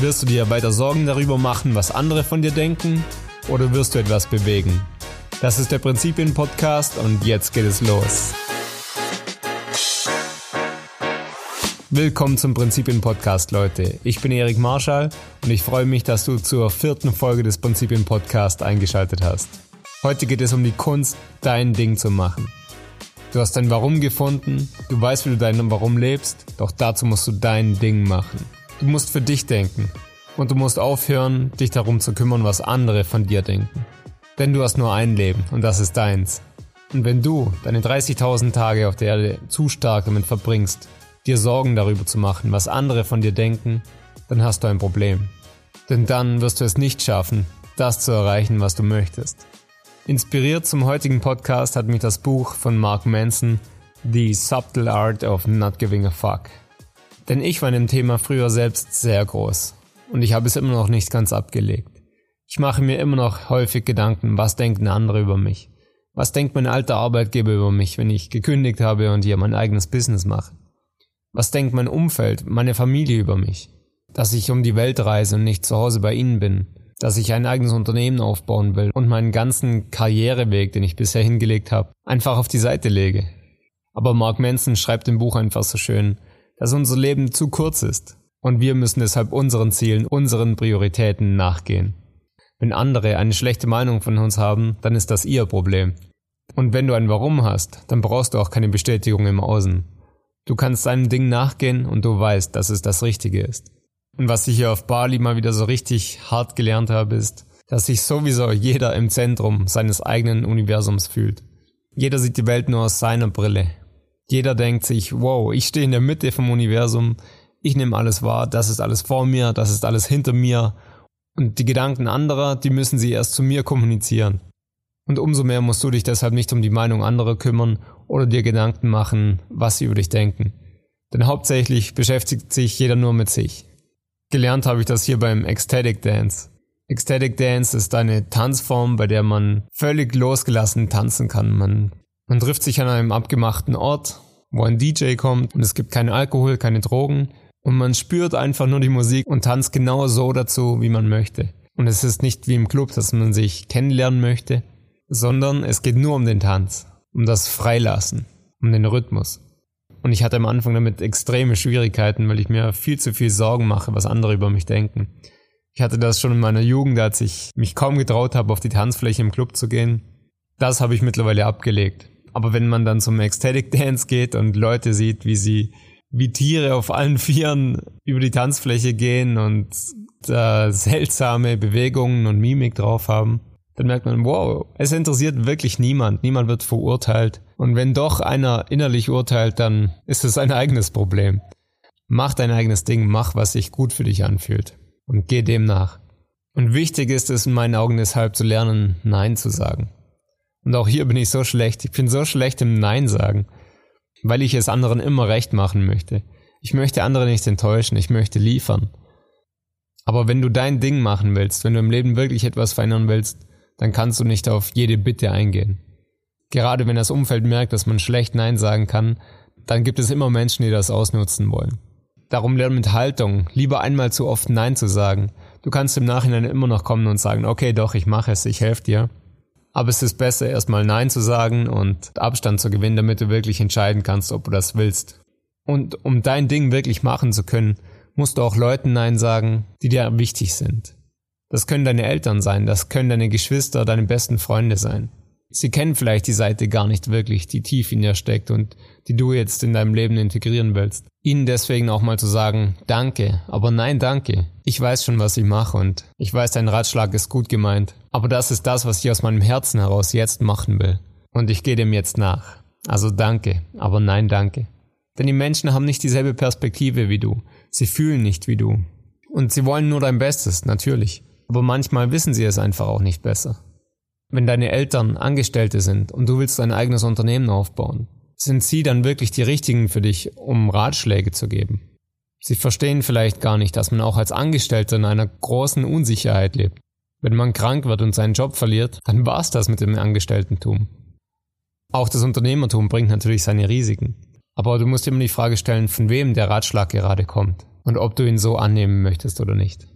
Wirst du dir weiter Sorgen darüber machen, was andere von dir denken? Oder wirst du etwas bewegen? Das ist der Prinzipien-Podcast und jetzt geht es los. Willkommen zum Prinzipien-Podcast, Leute. Ich bin Erik Marschall und ich freue mich, dass du zur vierten Folge des Prinzipien-Podcast eingeschaltet hast. Heute geht es um die Kunst, dein Ding zu machen. Du hast dein Warum gefunden, du weißt, wie du dein Warum lebst, doch dazu musst du dein Ding machen. Du musst für dich denken. Und du musst aufhören, dich darum zu kümmern, was andere von dir denken. Denn du hast nur ein Leben und das ist deins. Und wenn du deine 30.000 Tage auf der Erde zu stark damit verbringst, dir Sorgen darüber zu machen, was andere von dir denken, dann hast du ein Problem. Denn dann wirst du es nicht schaffen, das zu erreichen, was du möchtest. Inspiriert zum heutigen Podcast hat mich das Buch von Mark Manson, The Subtle Art of Not Giving a Fuck denn ich war in dem Thema früher selbst sehr groß und ich habe es immer noch nicht ganz abgelegt. Ich mache mir immer noch häufig Gedanken, was denken andere über mich? Was denkt mein alter Arbeitgeber über mich, wenn ich gekündigt habe und hier mein eigenes Business mache? Was denkt mein Umfeld, meine Familie über mich? Dass ich um die Welt reise und nicht zu Hause bei ihnen bin? Dass ich ein eigenes Unternehmen aufbauen will und meinen ganzen Karriereweg, den ich bisher hingelegt habe, einfach auf die Seite lege? Aber Mark Manson schreibt im Buch einfach so schön, dass unser Leben zu kurz ist und wir müssen deshalb unseren Zielen, unseren Prioritäten nachgehen. Wenn andere eine schlechte Meinung von uns haben, dann ist das ihr Problem. Und wenn du ein Warum hast, dann brauchst du auch keine Bestätigung im Außen. Du kannst deinem Ding nachgehen und du weißt, dass es das Richtige ist. Und was ich hier auf Bali mal wieder so richtig hart gelernt habe, ist, dass sich sowieso jeder im Zentrum seines eigenen Universums fühlt. Jeder sieht die Welt nur aus seiner Brille jeder denkt sich, wow, ich stehe in der Mitte vom Universum, ich nehme alles wahr, das ist alles vor mir, das ist alles hinter mir. Und die Gedanken anderer, die müssen sie erst zu mir kommunizieren. Und umso mehr musst du dich deshalb nicht um die Meinung anderer kümmern oder dir Gedanken machen, was sie über dich denken. Denn hauptsächlich beschäftigt sich jeder nur mit sich. Gelernt habe ich das hier beim Ecstatic Dance. Ecstatic Dance ist eine Tanzform, bei der man völlig losgelassen tanzen kann. Man man trifft sich an einem abgemachten Ort, wo ein DJ kommt und es gibt keinen Alkohol, keine Drogen und man spürt einfach nur die Musik und tanzt genau so dazu, wie man möchte. Und es ist nicht wie im Club, dass man sich kennenlernen möchte, sondern es geht nur um den Tanz, um das Freilassen, um den Rhythmus. Und ich hatte am Anfang damit extreme Schwierigkeiten, weil ich mir viel zu viel Sorgen mache, was andere über mich denken. Ich hatte das schon in meiner Jugend, als ich mich kaum getraut habe, auf die Tanzfläche im Club zu gehen. Das habe ich mittlerweile abgelegt. Aber wenn man dann zum Ecstatic Dance geht und Leute sieht, wie sie wie Tiere auf allen Vieren über die Tanzfläche gehen und da seltsame Bewegungen und Mimik drauf haben, dann merkt man, wow, es interessiert wirklich niemand, niemand wird verurteilt. Und wenn doch einer innerlich urteilt, dann ist es ein eigenes Problem. Mach dein eigenes Ding, mach, was sich gut für dich anfühlt und geh dem nach. Und wichtig ist es in meinen Augen deshalb zu lernen, Nein zu sagen. Und auch hier bin ich so schlecht. Ich bin so schlecht im Nein sagen, weil ich es anderen immer recht machen möchte. Ich möchte andere nicht enttäuschen, ich möchte liefern. Aber wenn du dein Ding machen willst, wenn du im Leben wirklich etwas verändern willst, dann kannst du nicht auf jede Bitte eingehen. Gerade wenn das Umfeld merkt, dass man schlecht Nein sagen kann, dann gibt es immer Menschen, die das ausnutzen wollen. Darum lern mit Haltung, lieber einmal zu oft Nein zu sagen. Du kannst im Nachhinein immer noch kommen und sagen, okay, doch, ich mache es, ich helfe dir. Aber es ist besser, erstmal Nein zu sagen und Abstand zu gewinnen, damit du wirklich entscheiden kannst, ob du das willst. Und um dein Ding wirklich machen zu können, musst du auch Leuten Nein sagen, die dir wichtig sind. Das können deine Eltern sein, das können deine Geschwister, deine besten Freunde sein. Sie kennen vielleicht die Seite gar nicht wirklich, die tief in dir steckt und die du jetzt in deinem Leben integrieren willst. Ihnen deswegen auch mal zu sagen, danke, aber nein, danke. Ich weiß schon, was ich mache und ich weiß, dein Ratschlag ist gut gemeint. Aber das ist das, was ich aus meinem Herzen heraus jetzt machen will. Und ich gehe dem jetzt nach. Also danke, aber nein, danke. Denn die Menschen haben nicht dieselbe Perspektive wie du. Sie fühlen nicht wie du. Und sie wollen nur dein Bestes, natürlich. Aber manchmal wissen sie es einfach auch nicht besser. Wenn deine Eltern Angestellte sind und du willst dein eigenes Unternehmen aufbauen, sind sie dann wirklich die richtigen für dich, um Ratschläge zu geben? Sie verstehen vielleicht gar nicht, dass man auch als Angestellter in einer großen Unsicherheit lebt. Wenn man krank wird und seinen Job verliert, dann war's das mit dem Angestelltentum. Auch das Unternehmertum bringt natürlich seine Risiken. Aber du musst immer die Frage stellen, von wem der Ratschlag gerade kommt und ob du ihn so annehmen möchtest oder nicht.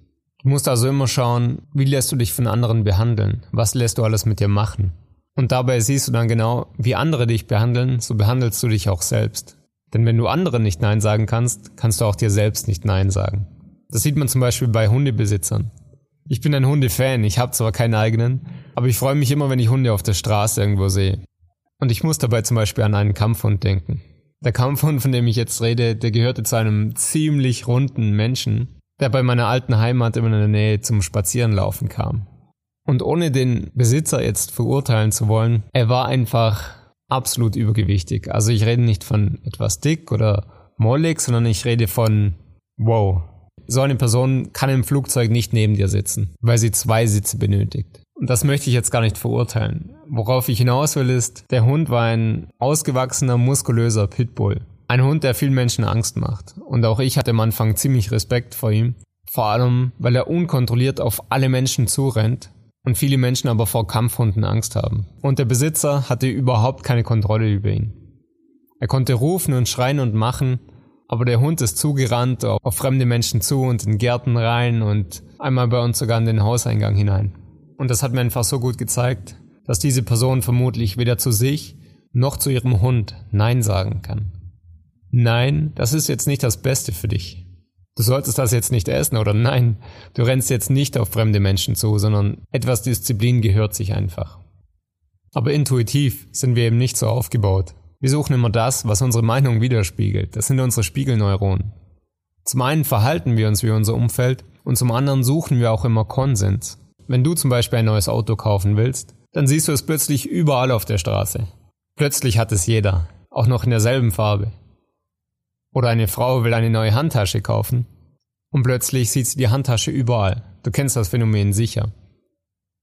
Du musst also immer schauen, wie lässt du dich von anderen behandeln? Was lässt du alles mit dir machen? Und dabei siehst du dann genau, wie andere dich behandeln, so behandelst du dich auch selbst. Denn wenn du anderen nicht Nein sagen kannst, kannst du auch dir selbst nicht Nein sagen. Das sieht man zum Beispiel bei Hundebesitzern. Ich bin ein Hundefan, ich habe zwar keinen eigenen, aber ich freue mich immer, wenn ich Hunde auf der Straße irgendwo sehe. Und ich muss dabei zum Beispiel an einen Kampfhund denken. Der Kampfhund, von dem ich jetzt rede, der gehörte zu einem ziemlich runden Menschen, der bei meiner alten Heimat immer in der Nähe zum Spazierenlaufen kam. Und ohne den Besitzer jetzt verurteilen zu wollen, er war einfach absolut übergewichtig. Also ich rede nicht von etwas dick oder mollig, sondern ich rede von wow. So eine Person kann im Flugzeug nicht neben dir sitzen, weil sie zwei Sitze benötigt. Und das möchte ich jetzt gar nicht verurteilen. Worauf ich hinaus will ist, der Hund war ein ausgewachsener, muskulöser Pitbull. Ein Hund, der vielen Menschen Angst macht. Und auch ich hatte am Anfang ziemlich Respekt vor ihm. Vor allem, weil er unkontrolliert auf alle Menschen zurennt und viele Menschen aber vor Kampfhunden Angst haben. Und der Besitzer hatte überhaupt keine Kontrolle über ihn. Er konnte rufen und schreien und machen, aber der Hund ist zugerannt auf fremde Menschen zu und in Gärten rein und einmal bei uns sogar in den Hauseingang hinein. Und das hat mir einfach so gut gezeigt, dass diese Person vermutlich weder zu sich noch zu ihrem Hund Nein sagen kann. Nein, das ist jetzt nicht das Beste für dich. Du solltest das jetzt nicht essen oder nein, du rennst jetzt nicht auf fremde Menschen zu, sondern etwas Disziplin gehört sich einfach. Aber intuitiv sind wir eben nicht so aufgebaut. Wir suchen immer das, was unsere Meinung widerspiegelt. Das sind unsere Spiegelneuronen. Zum einen verhalten wir uns wie unser Umfeld und zum anderen suchen wir auch immer Konsens. Wenn du zum Beispiel ein neues Auto kaufen willst, dann siehst du es plötzlich überall auf der Straße. Plötzlich hat es jeder, auch noch in derselben Farbe. Oder eine Frau will eine neue Handtasche kaufen und plötzlich sieht sie die Handtasche überall. Du kennst das Phänomen sicher.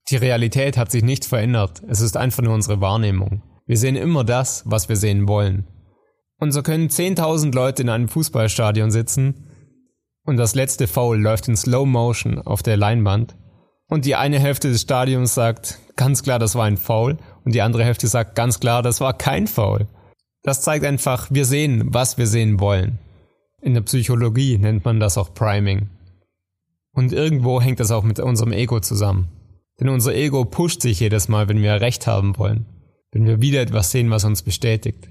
Die Realität hat sich nicht verändert, es ist einfach nur unsere Wahrnehmung. Wir sehen immer das, was wir sehen wollen. Und so können 10.000 Leute in einem Fußballstadion sitzen und das letzte Foul läuft in Slow Motion auf der Leinwand und die eine Hälfte des Stadions sagt ganz klar, das war ein Foul und die andere Hälfte sagt ganz klar, das war kein Foul. Das zeigt einfach, wir sehen, was wir sehen wollen. In der Psychologie nennt man das auch Priming. Und irgendwo hängt das auch mit unserem Ego zusammen. Denn unser Ego pusht sich jedes Mal, wenn wir Recht haben wollen. Wenn wir wieder etwas sehen, was uns bestätigt.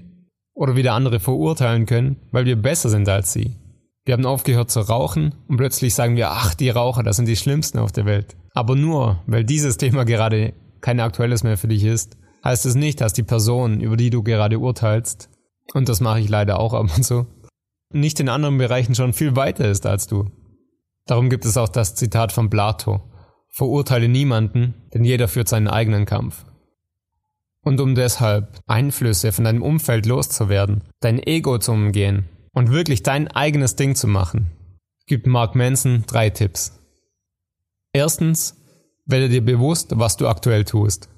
Oder wieder andere verurteilen können, weil wir besser sind als sie. Wir haben aufgehört zu rauchen und plötzlich sagen wir, ach, die Raucher, das sind die Schlimmsten auf der Welt. Aber nur, weil dieses Thema gerade kein aktuelles mehr für dich ist, heißt es nicht, dass die Person, über die du gerade urteilst, und das mache ich leider auch ab und zu, nicht in anderen Bereichen schon viel weiter ist als du. Darum gibt es auch das Zitat von Plato. Verurteile niemanden, denn jeder führt seinen eigenen Kampf. Und um deshalb Einflüsse von deinem Umfeld loszuwerden, dein Ego zu umgehen und wirklich dein eigenes Ding zu machen, gibt Mark Manson drei Tipps. Erstens, werde dir bewusst, was du aktuell tust.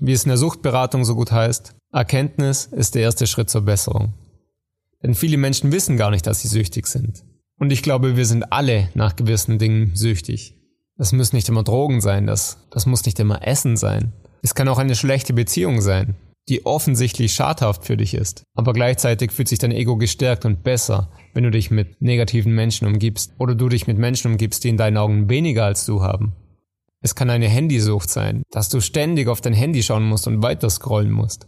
Wie es in der Suchtberatung so gut heißt, Erkenntnis ist der erste Schritt zur Besserung. Denn viele Menschen wissen gar nicht, dass sie süchtig sind. Und ich glaube, wir sind alle nach gewissen Dingen süchtig. Das müssen nicht immer Drogen sein, das, das muss nicht immer Essen sein. Es kann auch eine schlechte Beziehung sein, die offensichtlich schadhaft für dich ist. Aber gleichzeitig fühlt sich dein Ego gestärkt und besser, wenn du dich mit negativen Menschen umgibst oder du dich mit Menschen umgibst, die in deinen Augen weniger als du haben. Es kann eine Handysucht sein, dass du ständig auf dein Handy schauen musst und weiter scrollen musst,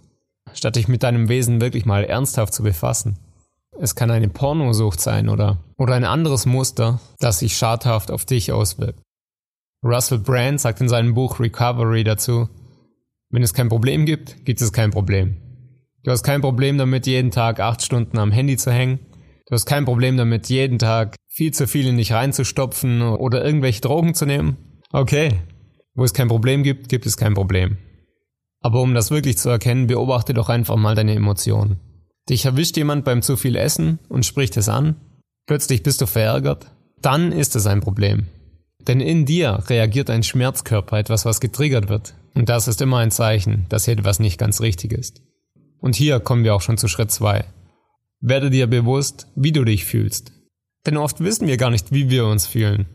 statt dich mit deinem Wesen wirklich mal ernsthaft zu befassen. Es kann eine Pornosucht sein oder, oder ein anderes Muster, das sich schadhaft auf dich auswirkt. Russell Brand sagt in seinem Buch Recovery dazu, wenn es kein Problem gibt, gibt es kein Problem. Du hast kein Problem damit, jeden Tag acht Stunden am Handy zu hängen. Du hast kein Problem damit, jeden Tag viel zu viel in dich reinzustopfen oder irgendwelche Drogen zu nehmen. Okay. Wo es kein Problem gibt, gibt es kein Problem. Aber um das wirklich zu erkennen, beobachte doch einfach mal deine Emotionen. Dich erwischt jemand beim zu viel Essen und spricht es an. Plötzlich bist du verärgert. Dann ist es ein Problem. Denn in dir reagiert ein Schmerzkörper, etwas, was getriggert wird. Und das ist immer ein Zeichen, dass hier etwas nicht ganz richtig ist. Und hier kommen wir auch schon zu Schritt zwei. Werde dir bewusst, wie du dich fühlst. Denn oft wissen wir gar nicht, wie wir uns fühlen.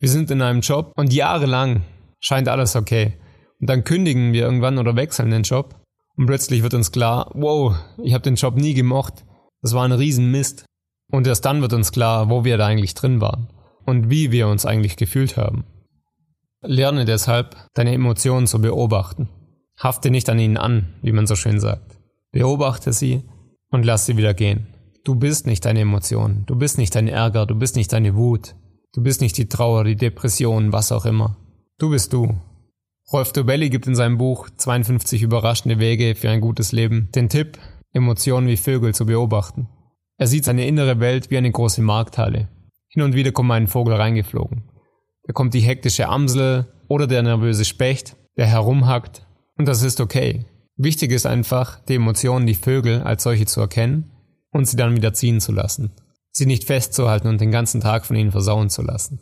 Wir sind in einem Job und jahrelang scheint alles okay. Und dann kündigen wir irgendwann oder wechseln den Job und plötzlich wird uns klar, wow, ich habe den Job nie gemocht. Das war ein Riesenmist. Und erst dann wird uns klar, wo wir da eigentlich drin waren. und wie wir uns eigentlich gefühlt haben. Lerne deshalb, deine Emotionen zu beobachten. Hafte nicht an ihnen an, wie man so schön sagt. Beobachte sie und lass sie wieder gehen. Du bist nicht deine Emotionen, du bist nicht dein Ärger, du bist nicht deine Wut, du bist nicht die Trauer, die Depression, was auch immer. Du bist du. Rolf Dobelli gibt in seinem Buch 52 überraschende Wege für ein gutes Leben den Tipp, Emotionen wie Vögel zu beobachten. Er sieht seine innere Welt wie eine große Markthalle. Hin und wieder kommt ein Vogel reingeflogen. Da kommt die hektische Amsel oder der nervöse Specht, der herumhackt, und das ist okay. Wichtig ist einfach, die Emotionen, die Vögel als solche zu erkennen und sie dann wieder ziehen zu lassen. Sie nicht festzuhalten und den ganzen Tag von ihnen versauen zu lassen.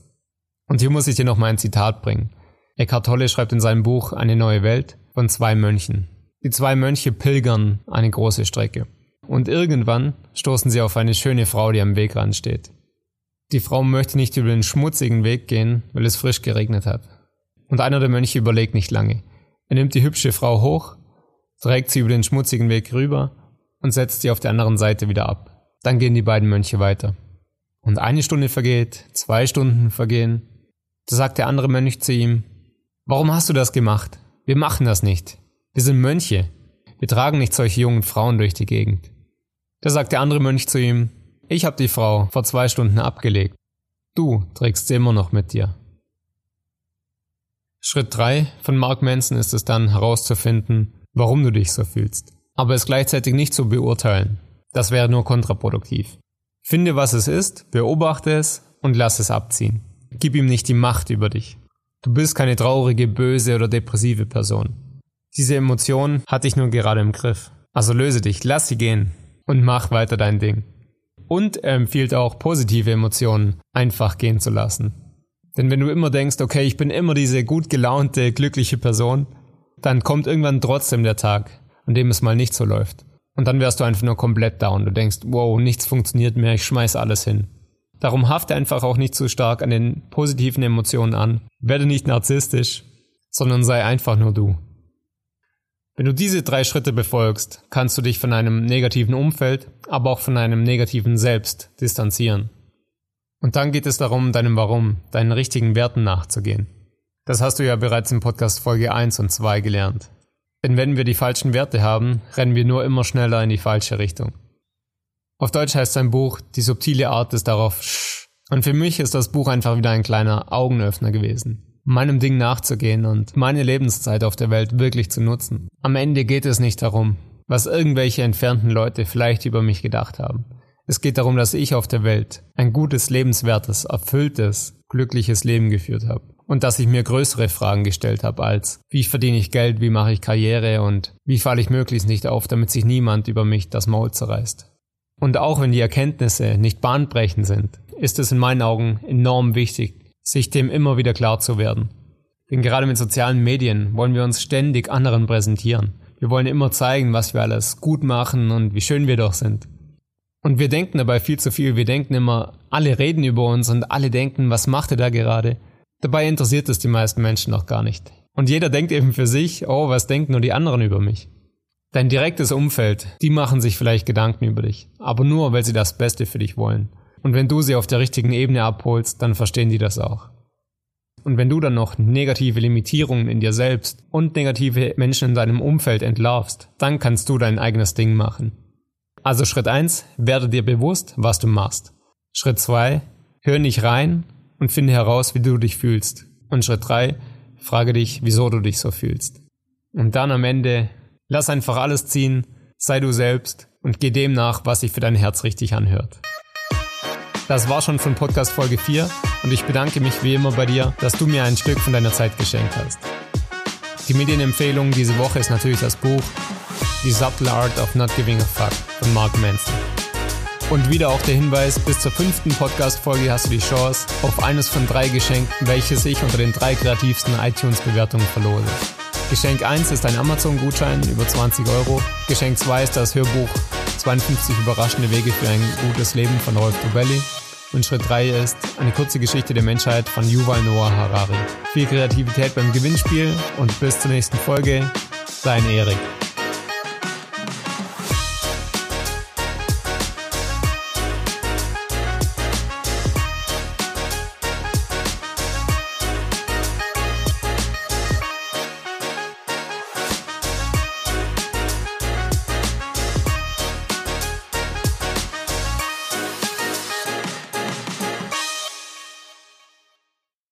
Und hier muss ich dir noch mal ein Zitat bringen. Eckhart Tolle schreibt in seinem Buch Eine neue Welt von zwei Mönchen. Die zwei Mönche pilgern eine große Strecke. Und irgendwann stoßen sie auf eine schöne Frau, die am Wegrand steht. Die Frau möchte nicht über den schmutzigen Weg gehen, weil es frisch geregnet hat. Und einer der Mönche überlegt nicht lange. Er nimmt die hübsche Frau hoch, trägt sie über den schmutzigen Weg rüber und setzt sie auf der anderen Seite wieder ab. Dann gehen die beiden Mönche weiter. Und eine Stunde vergeht, zwei Stunden vergehen. Da sagt der andere Mönch zu ihm, Warum hast du das gemacht? Wir machen das nicht. Wir sind Mönche. Wir tragen nicht solche jungen Frauen durch die Gegend. Da sagt der andere Mönch zu ihm, ich habe die Frau vor zwei Stunden abgelegt. Du trägst sie immer noch mit dir. Schritt drei von Mark Manson ist es dann herauszufinden, warum du dich so fühlst. Aber es gleichzeitig nicht zu beurteilen. Das wäre nur kontraproduktiv. Finde, was es ist, beobachte es und lass es abziehen. Gib ihm nicht die Macht über dich. Du bist keine traurige, böse oder depressive Person. Diese Emotion hat dich nur gerade im Griff. Also löse dich, lass sie gehen und mach weiter dein Ding. Und er empfiehlt auch, positive Emotionen einfach gehen zu lassen. Denn wenn du immer denkst, okay, ich bin immer diese gut gelaunte, glückliche Person, dann kommt irgendwann trotzdem der Tag, an dem es mal nicht so läuft. Und dann wärst du einfach nur komplett down. Du denkst, wow, nichts funktioniert mehr, ich schmeiß alles hin. Darum hafte einfach auch nicht zu stark an den positiven Emotionen an. Werde nicht narzisstisch, sondern sei einfach nur du. Wenn du diese drei Schritte befolgst, kannst du dich von einem negativen Umfeld, aber auch von einem negativen Selbst distanzieren. Und dann geht es darum, deinem Warum, deinen richtigen Werten nachzugehen. Das hast du ja bereits im Podcast Folge 1 und 2 gelernt. Denn wenn wir die falschen Werte haben, rennen wir nur immer schneller in die falsche Richtung. Auf Deutsch heißt sein Buch Die subtile Art des darauf Sch. Und für mich ist das Buch einfach wieder ein kleiner Augenöffner gewesen meinem Ding nachzugehen und meine Lebenszeit auf der Welt wirklich zu nutzen. Am Ende geht es nicht darum, was irgendwelche entfernten Leute vielleicht über mich gedacht haben. Es geht darum, dass ich auf der Welt ein gutes, lebenswertes, erfülltes, glückliches Leben geführt habe. Und dass ich mir größere Fragen gestellt habe als, wie verdiene ich Geld, wie mache ich Karriere und wie falle ich möglichst nicht auf, damit sich niemand über mich das Maul zerreißt. Und auch wenn die Erkenntnisse nicht bahnbrechend sind, ist es in meinen Augen enorm wichtig, sich dem immer wieder klar zu werden. Denn gerade mit sozialen Medien wollen wir uns ständig anderen präsentieren. Wir wollen immer zeigen, was wir alles gut machen und wie schön wir doch sind. Und wir denken dabei viel zu viel. Wir denken immer, alle reden über uns und alle denken, was macht er da gerade? Dabei interessiert es die meisten Menschen noch gar nicht. Und jeder denkt eben für sich, oh, was denken nur die anderen über mich? Dein direktes Umfeld, die machen sich vielleicht Gedanken über dich, aber nur, weil sie das Beste für dich wollen. Und wenn du sie auf der richtigen Ebene abholst, dann verstehen die das auch. Und wenn du dann noch negative Limitierungen in dir selbst und negative Menschen in deinem Umfeld entlarvst, dann kannst du dein eigenes Ding machen. Also Schritt eins: werde dir bewusst, was du machst. Schritt zwei: hör nicht rein und finde heraus, wie du dich fühlst. Und Schritt drei: frage dich, wieso du dich so fühlst. Und dann am Ende, lass einfach alles ziehen, sei du selbst und geh dem nach, was sich für dein Herz richtig anhört. Das war schon von Podcast Folge 4 und ich bedanke mich wie immer bei dir, dass du mir ein Stück von deiner Zeit geschenkt hast. Die Medienempfehlung diese Woche ist natürlich das Buch The Subtle Art of Not Giving a Fuck von Mark Manson. Und wieder auch der Hinweis, bis zur fünften Podcast-Folge hast du die Chance auf eines von drei Geschenken, welches ich unter den drei kreativsten iTunes-Bewertungen verlose. Geschenk 1 ist ein Amazon-Gutschein über 20 Euro. Geschenk 2 ist das Hörbuch 52 überraschende Wege für ein gutes Leben von Rolf Dobelli. Und Schritt 3 ist eine kurze Geschichte der Menschheit von Yuval Noah Harari. Viel Kreativität beim Gewinnspiel und bis zur nächsten Folge. Dein Erik.